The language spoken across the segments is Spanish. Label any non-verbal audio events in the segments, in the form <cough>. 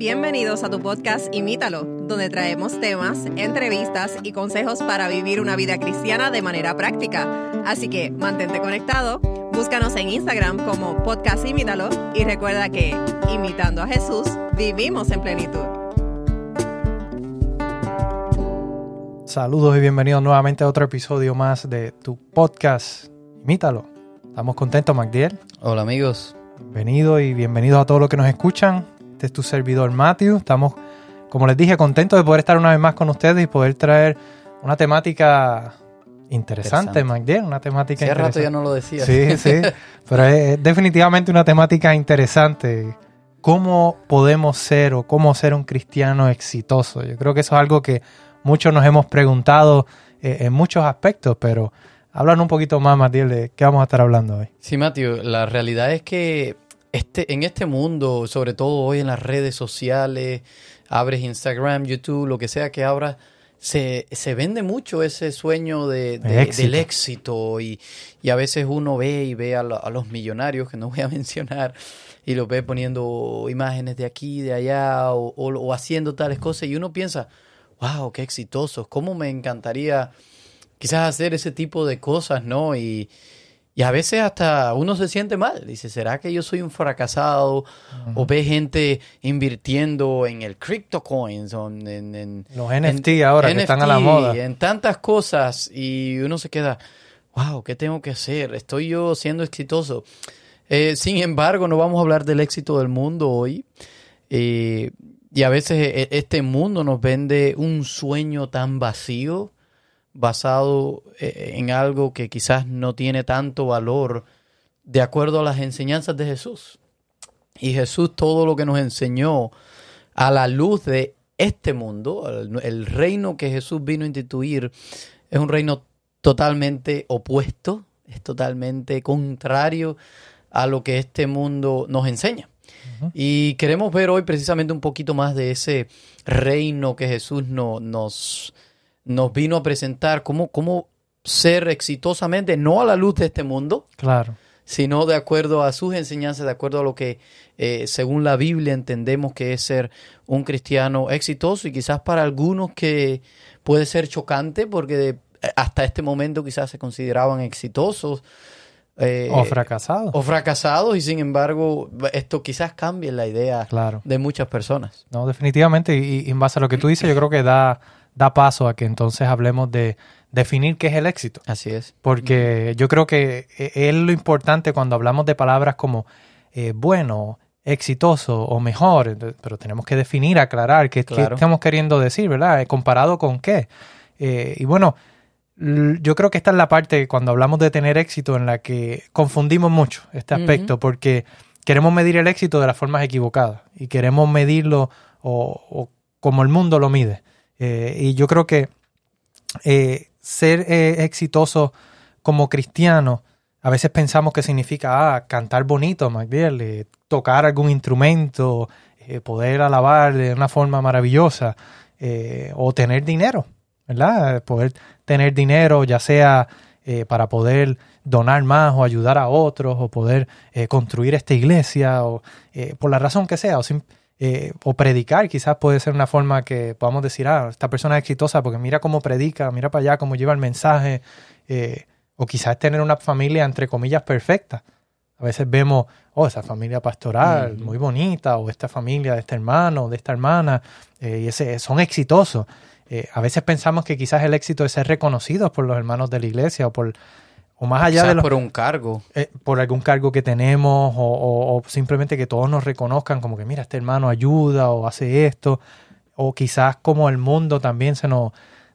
Bienvenidos a tu podcast Imítalo, donde traemos temas, entrevistas y consejos para vivir una vida cristiana de manera práctica. Así que mantente conectado, búscanos en Instagram como podcast Imítalo y recuerda que, imitando a Jesús, vivimos en plenitud. Saludos y bienvenidos nuevamente a otro episodio más de tu podcast Imítalo. Estamos contentos, Magdiel. Hola amigos. Bienvenidos y bienvenidos a todos los que nos escuchan. Este es tu servidor Matthew. Estamos, como les dije, contentos de poder estar una vez más con ustedes y poder traer una temática interesante, Magdiel. Una temática Hace rato ya no lo decía. Sí, sí. <laughs> Pero es definitivamente una temática interesante. ¿Cómo podemos ser o cómo ser un cristiano exitoso? Yo creo que eso es algo que muchos nos hemos preguntado eh, en muchos aspectos, pero hablan un poquito más, Matías, de qué vamos a estar hablando hoy. Sí, Matthew, la realidad es que este, en este mundo, sobre todo hoy en las redes sociales, abres Instagram, YouTube, lo que sea que abras, se, se vende mucho ese sueño de, de- éxito. del éxito y, y a veces uno ve y ve a, a los millonarios, que no voy a <laughs> mencionar, y los ve poniendo imágenes de aquí, de allá, o, o- o haciendo tales cosas, y uno piensa, wow, qué exitosos, cómo me encantaría quizás hacer ese tipo de cosas, ¿no? Y, y a veces hasta uno se siente mal. Dice, ¿será que yo soy un fracasado? O ve gente invirtiendo en el CryptoCoins, o en, en- en- Los NFT ahora que están a la moda. En tantas cosas. Y uno se queda, wow, ¿qué tengo que hacer? ¿Estoy yo siendo exitoso? Eh, sin embargo, no vamos a hablar del éxito del mundo hoy. Eh, y a veces eh, este mundo nos vende un sueño tan vacío, basado eh, en algo que quizás no tiene tanto valor de acuerdo a las enseñanzas de Jesús. Y Jesús todo lo que nos enseñó a la luz de este mundo, el, el reino que Jesús vino a instituir, es un reino totalmente opuesto, es totalmente contrario a lo que este mundo nos enseña. Y queremos ver hoy precisamente un poquito más de ese reino que Jesús no- nos, nos vino a presentar, cómo, cómo ser exitosamente, no a la luz de este mundo, Claro. sino de acuerdo a sus enseñanzas, de acuerdo a lo que eh, según la Biblia entendemos que es ser un cristiano exitoso y quizás para algunos que puede ser chocante porque de- hasta este momento quizás se consideraban exitosos. eh, O fracasado. o fracasados y sin embargo esto quizás cambie la idea Claro. de muchas personas. No, definitivamente. Y, y en base a lo que tú dices, yo creo que da, da paso a que entonces hablemos de definir qué es el éxito. Así es. Porque yo creo que e- es lo importante cuando hablamos de palabras como eh, bueno, exitoso o mejor, pero tenemos que definir, aclarar qué, qué Claro. estamos queriendo decir, ¿verdad? Eh, ¿Comparado con qué? Eh, y bueno, yo creo que esta es la parte cuando hablamos de tener éxito en la que confundimos mucho este aspecto, porque queremos medir el éxito de las formas equivocadas y queremos medirlo o, o como el mundo lo mide. Eh, y yo creo que eh, ser eh, exitoso como cristiano, a veces pensamos que significa ah, cantar bonito, MacDill, eh, tocar algún instrumento, poder alabar de una forma maravillosa, o tener dinero, ¿verdad? Poder tener dinero, ya sea para poder donar más o ayudar a otros, o poder construir esta iglesia, o por la razón que sea, o, eh, o predicar, quizás puede ser una forma que podamos decir, ah, esta persona es exitosa porque mira cómo predica, mira para allá cómo lleva el mensaje, eh, o quizás tener una familia entre comillas perfecta. A veces vemos, oh, esa familia pastoral, muy bonita, o esta familia de este hermano, de esta hermana, eh, y ese, son exitosos. Eh, a veces pensamos que quizás el éxito es ser reconocidos por los hermanos de la iglesia o por o más allá Quizás de los, por un cargo. eh, por algún cargo que tenemos o, o- o simplemente que todos nos reconozcan como que mira, este hermano ayuda o hace esto o quizás como el mundo también se nos,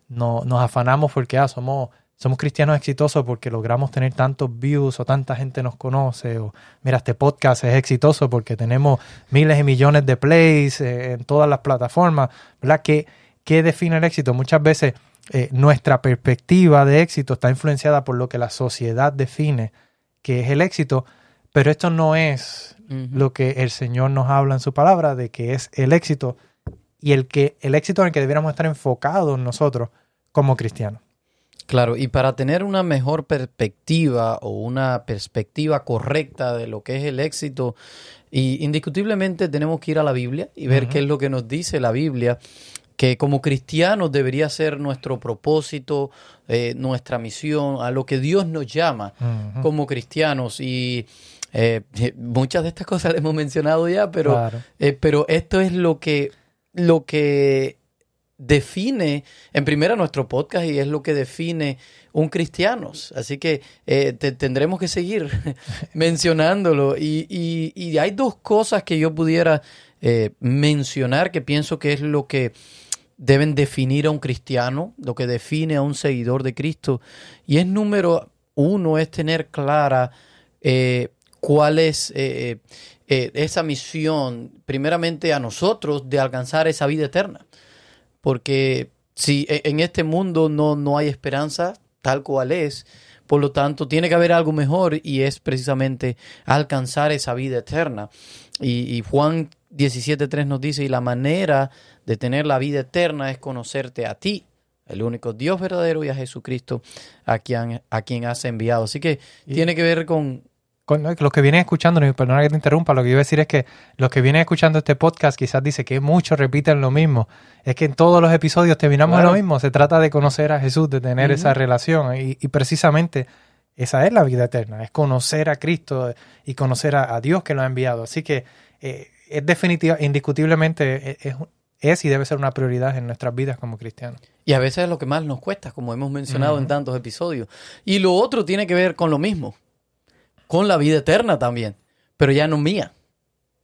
no- nos afanamos porque ah, somos, somos cristianos exitosos porque logramos tener tantos views o tanta gente nos conoce o mira, este podcast es exitoso porque tenemos miles y millones de plays eh, en todas las plataformas, ¿verdad? ¿Qué, qué define el éxito? Muchas veces eh, nuestra perspectiva de éxito está influenciada por lo que la sociedad define que es el éxito, pero esto no es lo que el Señor nos habla en su palabra de que es el éxito y el que el éxito en el que debiéramos estar enfocados nosotros como cristianos. Claro, y para tener una mejor perspectiva o una perspectiva correcta de lo que es el éxito, y indiscutiblemente tenemos que ir a la Biblia y ver qué es lo que nos dice la Biblia, que como cristianos debería ser nuestro propósito, eh, nuestra misión, a lo que Dios nos llama como cristianos. Y eh, <laughs> muchas de estas cosas las hemos mencionado ya, pero, Claro. eh, pero esto es lo que, lo que define, en primera, nuestro podcast y es lo que define un cristiano. Así que eh, te- tendremos que seguir <laughs> mencionándolo. Y, y- y hay dos cosas que yo pudiera eh, mencionar que pienso que es lo que deben definir a un cristiano, lo que define a un seguidor de Cristo. Y es número uno, es tener clara eh, cuál es eh, eh, esa misión, primeramente a nosotros, de alcanzar esa vida eterna. Porque si e- en este mundo no, no hay esperanza tal cual es, por lo tanto tiene que haber algo mejor y es precisamente alcanzar esa vida eterna. Y, y Juan 17.3 nos dice, y la manera de tener la vida eterna es conocerte a ti, el único Dios verdadero y a Jesucristo a quien, a quien has enviado. Así que tiene que ver con, Con los que vienen escuchando, perdona que te interrumpa, lo que yo iba a decir es que los que vienen escuchando este podcast quizás dice que muchos repiten lo mismo. Es que en todos los episodios terminamos Claro. lo mismo. Se trata de conocer a Jesús, de tener esa relación. Y, y precisamente esa es la vida eterna, es conocer a Cristo y conocer a, a Dios que lo ha enviado. Así que eh, es definitiva, indiscutiblemente es, es- es y debe ser una prioridad en nuestras vidas como cristianos. Y a veces es lo que más nos cuesta, como hemos mencionado en tantos episodios. Y lo otro tiene que ver con lo mismo, con la vida eterna también, pero ya no mía,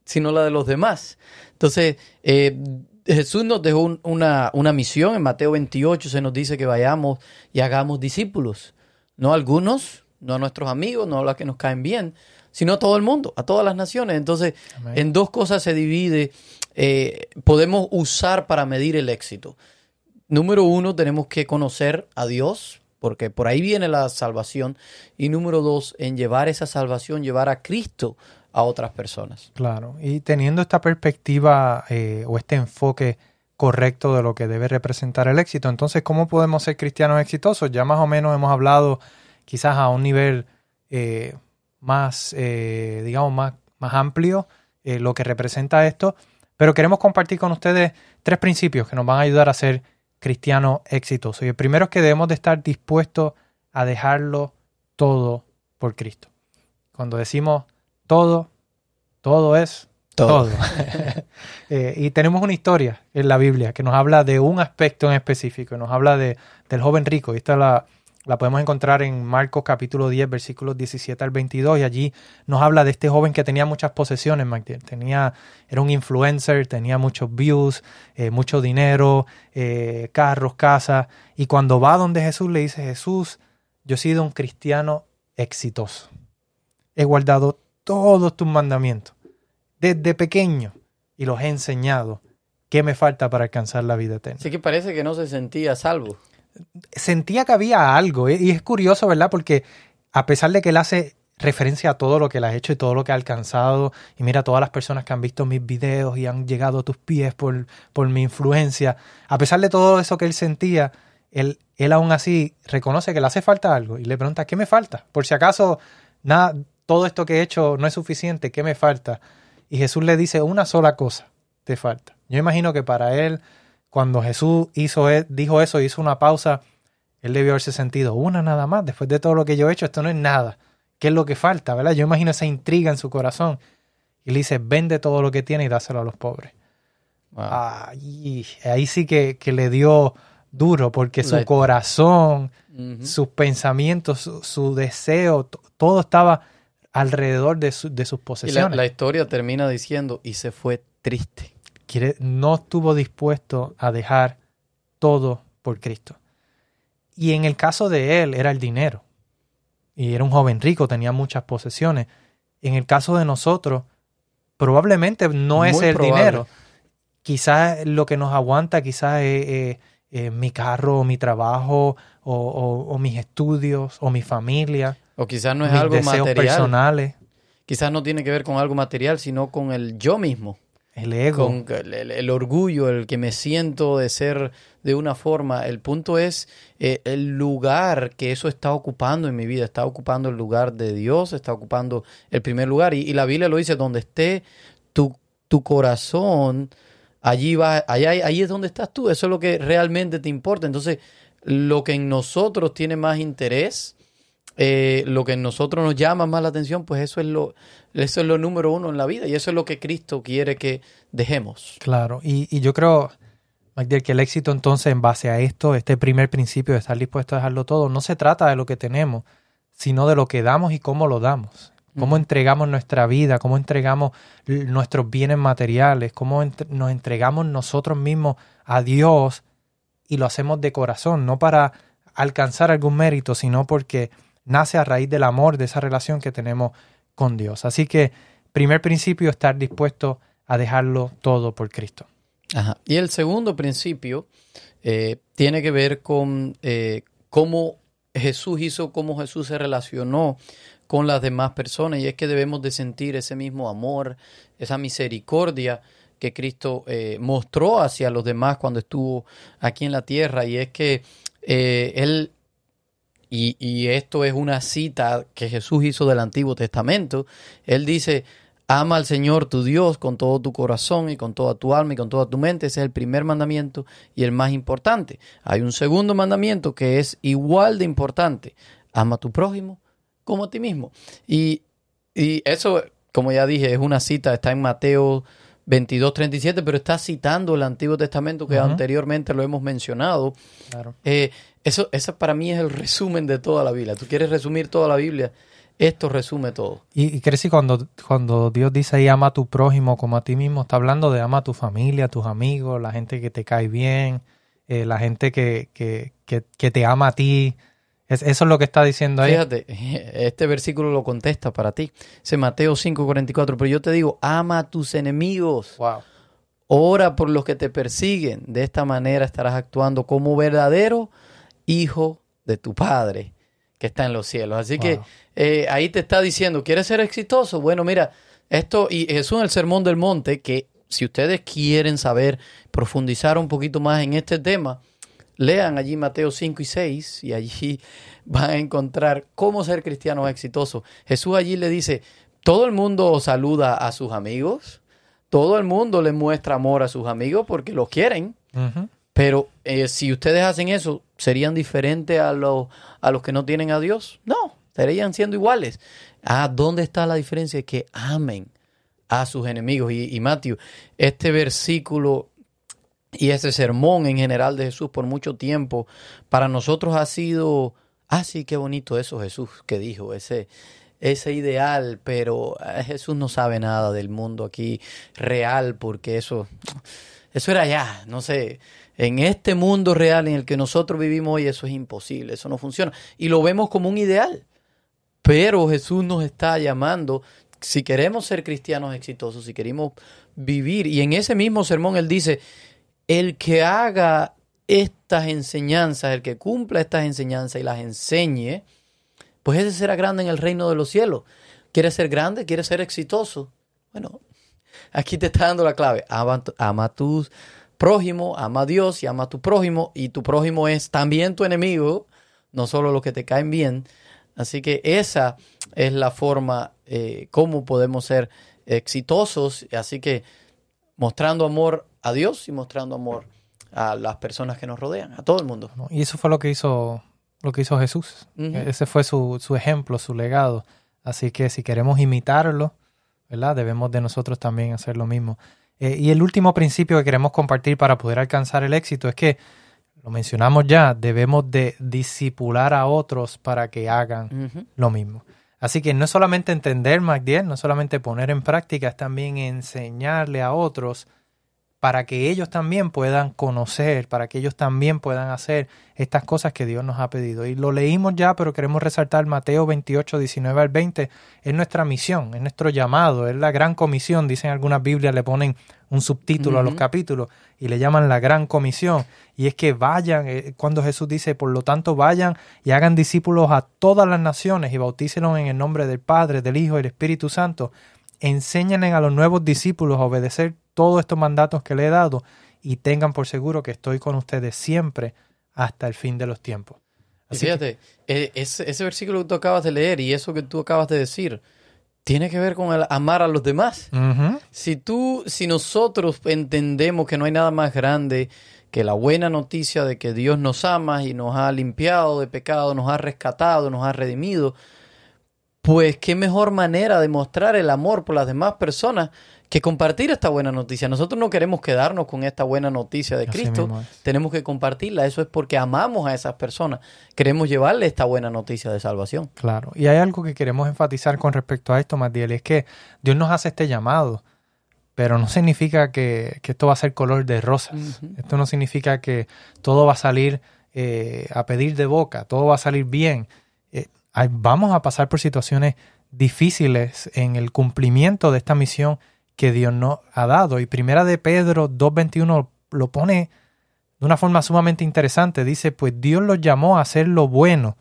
sino la de los demás. Entonces, eh, Jesús nos dejó un- una, una misión, en Mateo 28 se nos dice que vayamos y hagamos discípulos, no a algunos, no a nuestros amigos, no a los que nos caen bien, sino a todo el mundo, a todas las naciones. Entonces, Amén. en dos cosas se divide, eh, podemos usar para medir el éxito. Número uno, tenemos que conocer a Dios, porque por ahí viene la salvación. Y número dos, en llevar esa salvación, llevar a Cristo a otras personas. Claro, y teniendo esta perspectiva eh, o este enfoque correcto de lo que debe representar el éxito, entonces, ¿cómo podemos ser cristianos exitosos? Ya más o menos hemos hablado quizás a un nivel eh, más, eh, digamos, más, más amplio eh, lo que representa esto, pero queremos compartir con ustedes tres principios que nos van a ayudar a ser cristianos exitosos. Y el primero es que debemos de estar dispuestos a dejarlo todo por Cristo. Cuando decimos todo, todo es todo. <laughs> Eh, y tenemos una historia en la Biblia que nos habla de un aspecto en específico, nos habla de, del joven rico. Y esta la, la podemos encontrar en Marcos capítulo 10, versículos 17 al 22. Y allí nos habla de este joven que tenía muchas posesiones. Tenía, era un influencer, tenía muchos views, eh, mucho dinero, eh, carros, casas. Y cuando va donde Jesús le dice, Jesús, yo he sido un cristiano exitoso. He guardado todos tus mandamientos desde pequeño y los he enseñado. ¿Qué me falta para alcanzar la vida eterna? Así que parece que no se sentía salvo. Sentía que había algo y es curioso, ¿verdad? Porque a pesar de que él hace referencia a todo lo que él ha hecho y todo lo que ha alcanzado, y mira todas las personas que han visto mis videos y han llegado a tus pies por, por mi influencia, a pesar de todo eso que él sentía, él, él aún así reconoce que le hace falta algo y le pregunta, ¿qué me falta? Por si acaso nada, todo esto que he hecho no es suficiente, ¿qué me falta? Y Jesús le dice una sola cosa, te falta. Yo imagino que para él, cuando Jesús hizo, e- dijo eso, hizo una pausa, él debió haberse sentido una nada más. Después de todo lo que yo he hecho, esto no es nada. ¿Qué es lo que falta? ¿verdad? Yo imagino esa intriga en su corazón. Y le dice, vende todo lo que tiene y dáselo a los pobres. Wow. Ahí sí que, que le dio duro, porque su corazón, sus pensamientos, su, su deseo, to- todo estaba alrededor de, su- de sus Y la, posesiones. la historia termina diciendo, y se fue triste. Quiere- no estuvo dispuesto a dejar todo por Cristo. Y en el caso de él era el dinero. Y era un joven rico, tenía muchas posesiones. En el caso de nosotros, probablemente no es el probable. dinero. Quizás lo que nos aguanta, quizás es, es- es mi carro, o mi trabajo, o, o- o mis estudios, o mi familia, O quizás no es mis algo deseos material. personales. Quizás no tiene que ver con algo material, sino con el yo mismo. El ego. con el, orgullo, el que me siento de ser de una forma. El punto es eh, el lugar que eso está ocupando en mi vida. Está ocupando el lugar de Dios, está ocupando el primer lugar. Y, y la Biblia lo dice, donde esté tu, tu corazón, allí va, allá, ahí es donde estás tú. Eso es lo que realmente te importa. Entonces, lo que en nosotros tiene más interés, eh, lo que en nosotros nos llama más la atención, pues eso es lo, eso es lo número uno en la vida y eso es lo que Cristo quiere que dejemos. Claro, y, y yo creo, Magdiel, que el éxito entonces en base a esto, este primer principio de estar dispuesto a dejarlo todo, no se trata de lo que tenemos, sino de lo que damos y cómo lo damos. Cómo entregamos nuestra vida, cómo entregamos nuestros bienes materiales, cómo ent- nos entregamos nosotros mismos a Dios y lo hacemos de corazón, no para alcanzar algún mérito, sino porque nace a raíz del amor, de esa relación que tenemos con Dios. Así que, primer principio, estar dispuesto a dejarlo todo por Cristo. Y el segundo principio eh, tiene que ver con eh, cómo Jesús hizo, cómo Jesús se relacionó con las demás personas y es que debemos de sentir ese mismo amor, esa misericordia que Cristo eh, mostró hacia los demás cuando estuvo aquí en la tierra y es que Él y, esto es una cita que Jesús hizo del Antiguo Testamento. Él dice, ama al Señor tu Dios con todo tu corazón y con toda tu alma y con toda tu mente. Ese es el primer mandamiento y el más importante. Hay un segundo mandamiento que es igual de importante. Ama a tu prójimo como a ti mismo. Y, y eso, como ya dije, es una cita, está en Mateo 22, 37, pero está citando el Antiguo Testamento que Ujú. anteriormente lo hemos mencionado. Claro. Eh, eso, eso para mí es el resumen de toda la Biblia. Tú quieres resumir toda la Biblia, esto resume todo. Y, y crees que cuando, cuando Dios dice ahí ama a tu prójimo como a ti mismo, está hablando de ama a tu familia, a tus amigos, la gente que te cae bien, eh, la gente que, que, que, que te ama a ti. Es- eso es lo que está diciendo ahí. Fíjate, <laughs> este versículo lo contesta para ti. Dice Mateo 5:44, pero yo te digo, ama a tus enemigos, Wow. ora por los que te persiguen. De esta manera estarás actuando como verdadero hijo de tu Padre que está en los cielos. Así que eh, ahí te está diciendo, ¿quieres ser exitoso? Bueno, mira, esto y Jesús en el Sermón del Monte, que si ustedes quieren saber, profundizar un poquito más en este tema, lean allí Mateo 5 y 6 y allí <laughs> van a encontrar cómo ser cristiano exitoso. Jesús allí le dice, todo el mundo saluda a sus amigos, todo el mundo le muestra amor a sus amigos porque los quieren, pero eh, si ustedes hacen eso, ¿serían diferentes a, los a los que no tienen a Dios? No, estarían siendo iguales. Ah, ¿dónde está la diferencia? Que amen a sus enemigos. Y, y Matthew, este versículo y ese sermón en general de Jesús por mucho tiempo, para nosotros ha sido, ah, sí, qué bonito eso Jesús que dijo, ese, ese ideal, pero eh, Jesús no sabe nada del mundo aquí real, porque eso, eso era allá, no sé, en este mundo real en el que nosotros vivimos hoy, eso es imposible, eso no funciona. Y lo vemos como un ideal, pero Jesús nos está llamando, si queremos ser cristianos exitosos, si queremos vivir, y en ese mismo sermón él dice, el que haga estas enseñanzas, el que cumpla estas enseñanzas y las enseñe, pues ese será grande en el reino de los cielos. ¿Quieres ser grande? ¿Quieres ser exitoso? Bueno, aquí te está dando la clave. Ama, a tu prójimo, ama a Dios y ama a tu prójimo. Y tu prójimo es también tu enemigo, no solo los que te caen bien. Así que esa es la forma eh, cómo podemos ser exitosos. Así que mostrando amor a Dios y mostrando amor a las personas que nos rodean, a todo el mundo. Y eso fue lo que hizo, lo que hizo Jesús. Ujú. Ese fue su, su ejemplo, su legado. Así que si queremos imitarlo, ¿verdad? Debemos de nosotros también hacer lo mismo. Eh, y el último principio que queremos compartir para poder alcanzar el éxito es que, lo mencionamos ya, debemos de disipular a otros para que hagan lo mismo. Así que no es solamente entender MacDiel, no es solamente poner en práctica, es también enseñarle a otros para que ellos también puedan conocer, para que ellos también puedan hacer estas cosas que Dios nos ha pedido. Y lo leímos ya, pero queremos resaltar Mateo 28, 19 al 20. Es nuestra misión, es nuestro llamado, es la gran comisión. Dicen algunas Biblias, le ponen un subtítulo a los capítulos y le llaman la gran comisión. Y es que vayan, eh, cuando Jesús dice, por lo tanto vayan y hagan discípulos a todas las naciones y bautícelos en el nombre del Padre, del Hijo y del Espíritu Santo. Enséñenle a los nuevos discípulos a obedecer todos estos mandatos que le he dado y tengan por seguro que estoy con ustedes siempre hasta el fin de los tiempos. Y fíjate, eh, ese, ese versículo que tú acabas de leer y eso que tú acabas de decir, tiene que ver con el amar a los demás. Si tú, si nosotros entendemos que no hay nada más grande que la buena noticia de que Dios nos ama y nos ha limpiado de pecado, nos ha rescatado, nos ha redimido, pues qué mejor manera de mostrar el amor por las demás personas que compartir esta buena noticia. Nosotros no queremos quedarnos con esta buena noticia de Cristo, tenemos que compartirla. Eso es porque amamos a esas personas, queremos llevarle esta buena noticia de salvación. Claro. Y hay algo que queremos enfatizar con respecto a esto, Matiel, es que Dios nos hace este llamado, pero no significa que, que esto va a ser color de rosas. Esto no significa que todo va a salir eh, a pedir de boca, todo va a salir bien. Eh, vamos a pasar por situaciones difíciles en el cumplimiento de esta misión que Dios nos ha dado. Y primera de Pedro 2.21 lo pone de una forma sumamente interesante. Dice, pues Dios los llamó a hacer lo bueno,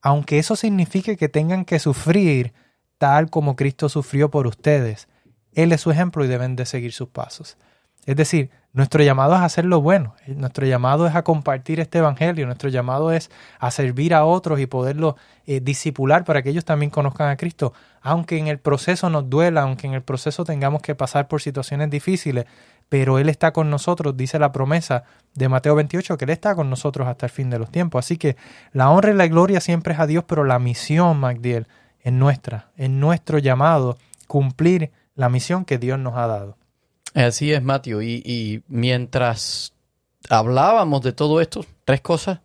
aunque eso signifique que tengan que sufrir tal como Cristo sufrió por ustedes. Él es su ejemplo y deben de seguir sus pasos. Es decir, nuestro llamado es hacer lo bueno, nuestro llamado es a compartir este evangelio, nuestro llamado es a servir a otros y poderlo eh, disipular para que ellos también conozcan a Cristo, aunque en el proceso nos duela, aunque en el proceso tengamos que pasar por situaciones difíciles, pero Él está con nosotros, dice la promesa de Mateo 28, que Él está con nosotros hasta el fin de los tiempos. Así que la honra y la gloria siempre es a Dios, pero la misión, Magdiel, es nuestra, es nuestro llamado, cumplir la misión que Dios nos ha dado. Así es, Mateo. Y, y mientras hablábamos de todo esto, tres cosas,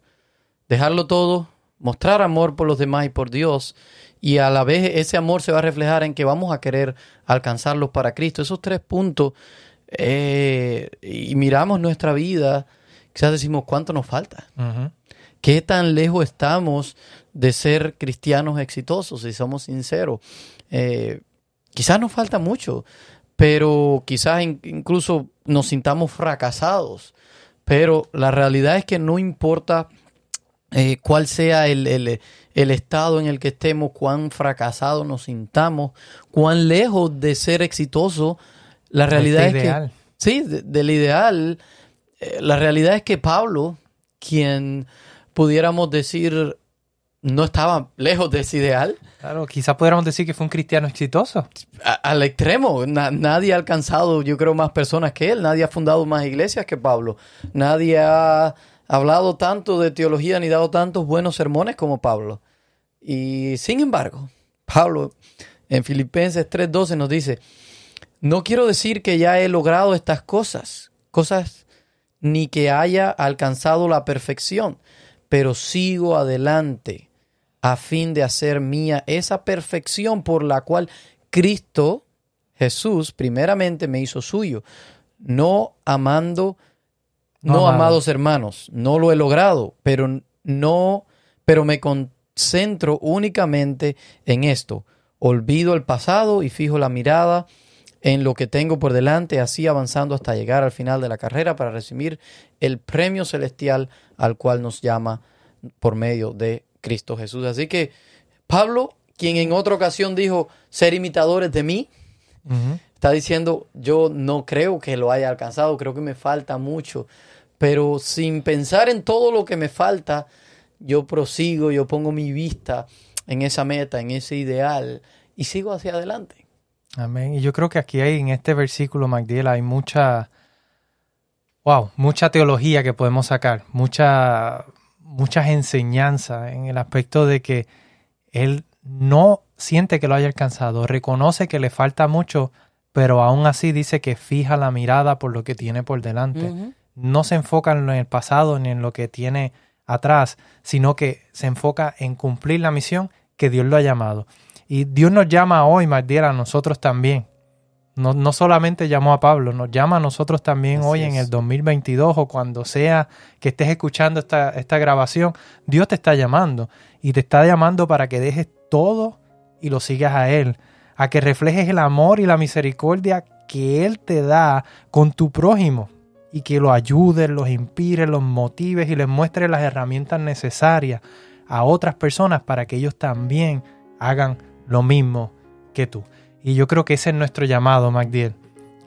dejarlo todo, mostrar amor por los demás y por Dios, y a la vez ese amor se va a reflejar en que vamos a querer alcanzarlos para Cristo. Esos tres puntos, eh, y miramos nuestra vida, quizás decimos, ¿cuánto nos falta? Ujú. ¿Qué tan lejos estamos de ser cristianos exitosos, si somos sinceros? Eh, quizás nos falta mucho, pero quizás in- incluso nos sintamos fracasados. Pero la realidad es que no importa eh, cuál sea el, el- el estado en el que estemos, cuán fracasados nos sintamos, cuán lejos de ser exitosos, la realidad Este es que... ideal. Sí, de- del ideal. eh, la realidad es que Pablo, quien pudiéramos decir no estaba lejos de ese ideal, Claro, quizás pudiéramos decir que fue un cristiano exitoso. a- al extremo. Na- nadie ha alcanzado, yo creo, más personas que él. Nadie ha fundado más iglesias que Pablo. Nadie ha hablado tanto de teología ni dado tantos buenos sermones como Pablo. Y sin embargo, Pablo en Filipenses 3:12 nos dice, no quiero decir que ya he logrado estas cosas, cosas ni que haya alcanzado la perfección, pero sigo adelante a fin de hacer mía esa perfección por la cual Cristo Jesús primeramente me hizo suyo, no amando, no, No amado. amados hermanos, no lo he logrado, pero no, pero me concentro únicamente en esto. Olvido el pasado y fijo la mirada en lo que tengo por delante, así avanzando hasta llegar al final de la carrera para recibir el premio celestial al cual nos llama por medio de Cristo Jesús. Así que Pablo, quien en otra ocasión dijo ser imitadores de mí, está diciendo yo no creo que lo haya alcanzado, creo que me falta mucho, pero sin pensar en todo lo que me falta, yo prosigo, yo pongo mi vista en esa meta, en ese ideal y sigo hacia adelante. Amén. Y yo creo que aquí hay en este versículo, Magdiel, hay mucha, wow, mucha teología que podemos sacar, mucha, muchas enseñanzas en el aspecto de que él no siente que lo haya alcanzado, reconoce que le falta mucho, pero aún así dice que fija la mirada por lo que tiene por delante. No se enfoca en el pasado ni en lo que tiene atrás, sino que se enfoca en cumplir la misión que Dios lo ha llamado. Y Dios nos llama hoy, Magdiel, a nosotros también. No, no solamente llamó a Pablo, nos llama a nosotros también Así hoy en el 2022 o cuando sea que estés escuchando esta, esta grabación. Dios te está llamando y te está llamando para que dejes todo y lo sigas a Él, a que reflejes el amor y la misericordia que Él te da con tu prójimo y que lo ayudes, los inspires, los motives y les muestres las herramientas necesarias a otras personas para que ellos también hagan lo mismo que tú. Y yo creo que ese es nuestro llamado, Magdiel.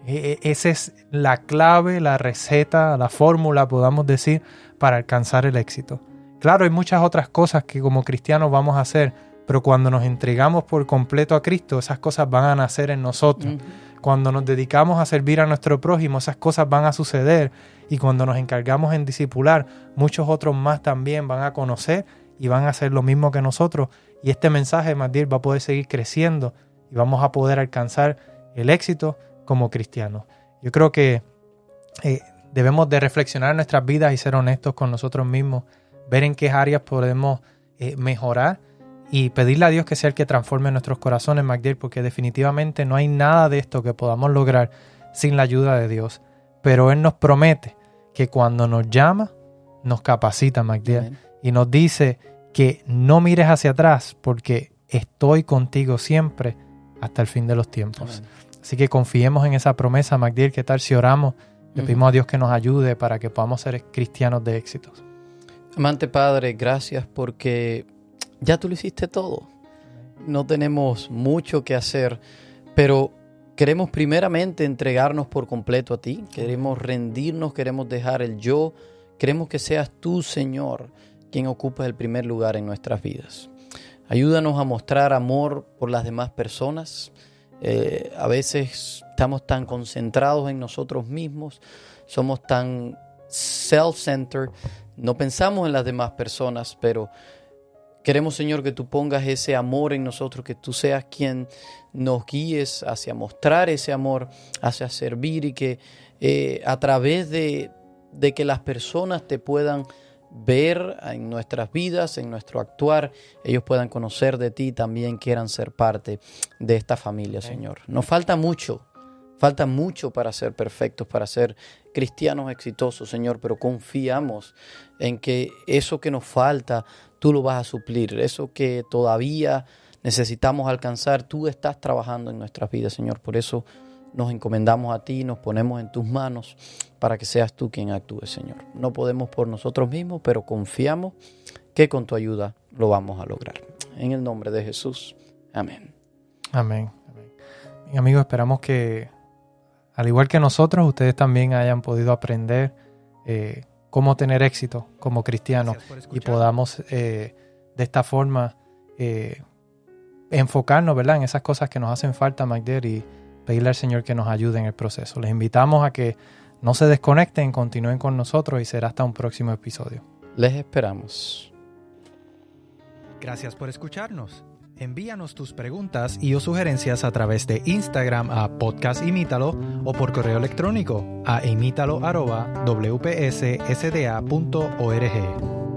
E- e- esa es la clave, la receta, la fórmula, podamos decir, para alcanzar el éxito. Claro, hay muchas otras cosas que como cristianos vamos a hacer, pero cuando nos entregamos por completo a Cristo, esas cosas van a nacer en nosotros. Cuando nos dedicamos a servir a nuestro prójimo, esas cosas van a suceder. Y cuando nos encargamos en discipular, muchos otros más también van a conocer y van a hacer lo mismo que nosotros. Y este mensaje, Madir, va a poder seguir creciendo y vamos a poder alcanzar el éxito como cristianos. Yo creo que eh, debemos de reflexionar en nuestras vidas y ser honestos con nosotros mismos, ver en qué áreas podemos eh, mejorar y pedirle a Dios que sea el que transforme nuestros corazones, MacDill, porque definitivamente no hay nada de esto que podamos lograr sin la ayuda de Dios. Pero Él nos promete que cuando nos llama, nos capacita, MacDill, y nos dice que no mires hacia atrás porque estoy contigo siempre hasta el fin de los tiempos. Amén. Así que confiemos en esa promesa, MacDill, ¿qué tal si oramos? Le pedimos a Dios que nos ayude para que podamos ser cristianos de éxitos. Amante Padre, gracias porque ya tú lo hiciste todo. No tenemos mucho que hacer, pero queremos primeramente entregarnos por completo a ti. Queremos rendirnos, queremos dejar el yo. Queremos que seas tú, Señor, quien ocupa el primer lugar en nuestras vidas. Ayúdanos a mostrar amor por las demás personas. Eh, a veces estamos tan concentrados en nosotros mismos, somos tan self-centered, no pensamos en las demás personas, pero queremos, Señor, que tú pongas ese amor en nosotros, que tú seas quien nos guíes hacia mostrar ese amor, hacia servir y que eh, a través de, de que las personas te puedan ver en nuestras vidas, en nuestro actuar, ellos puedan conocer de ti y también quieran ser parte de esta familia, Señor. Nos falta mucho, falta mucho para ser perfectos, para ser cristianos exitosos, Señor, pero confiamos en que eso que nos falta, tú lo vas a suplir, eso que todavía necesitamos alcanzar, tú estás trabajando en nuestras vidas, Señor. Por eso nos encomendamos a ti, nos ponemos en tus manos para que seas tú quien actúe, Señor. No podemos por nosotros mismos, pero confiamos que con tu ayuda lo vamos a lograr. En el nombre de Jesús. Amén. Amén. Amén. Amigos, esperamos que, al igual que nosotros, ustedes también hayan podido aprender eh, cómo tener éxito como cristianos y podamos eh, de esta forma eh, enfocarnos ¿verdad? en esas cosas que nos hacen falta, MacDer, y pedirle al Señor que nos ayude en el proceso. Les invitamos a que no se desconecten, continúen con nosotros y será hasta un próximo episodio. Les esperamos. Gracias por escucharnos. Envíanos tus preguntas y o sugerencias a través de Instagram a Podcast Imítalo o por correo electrónico a imítalo.wpssda.org.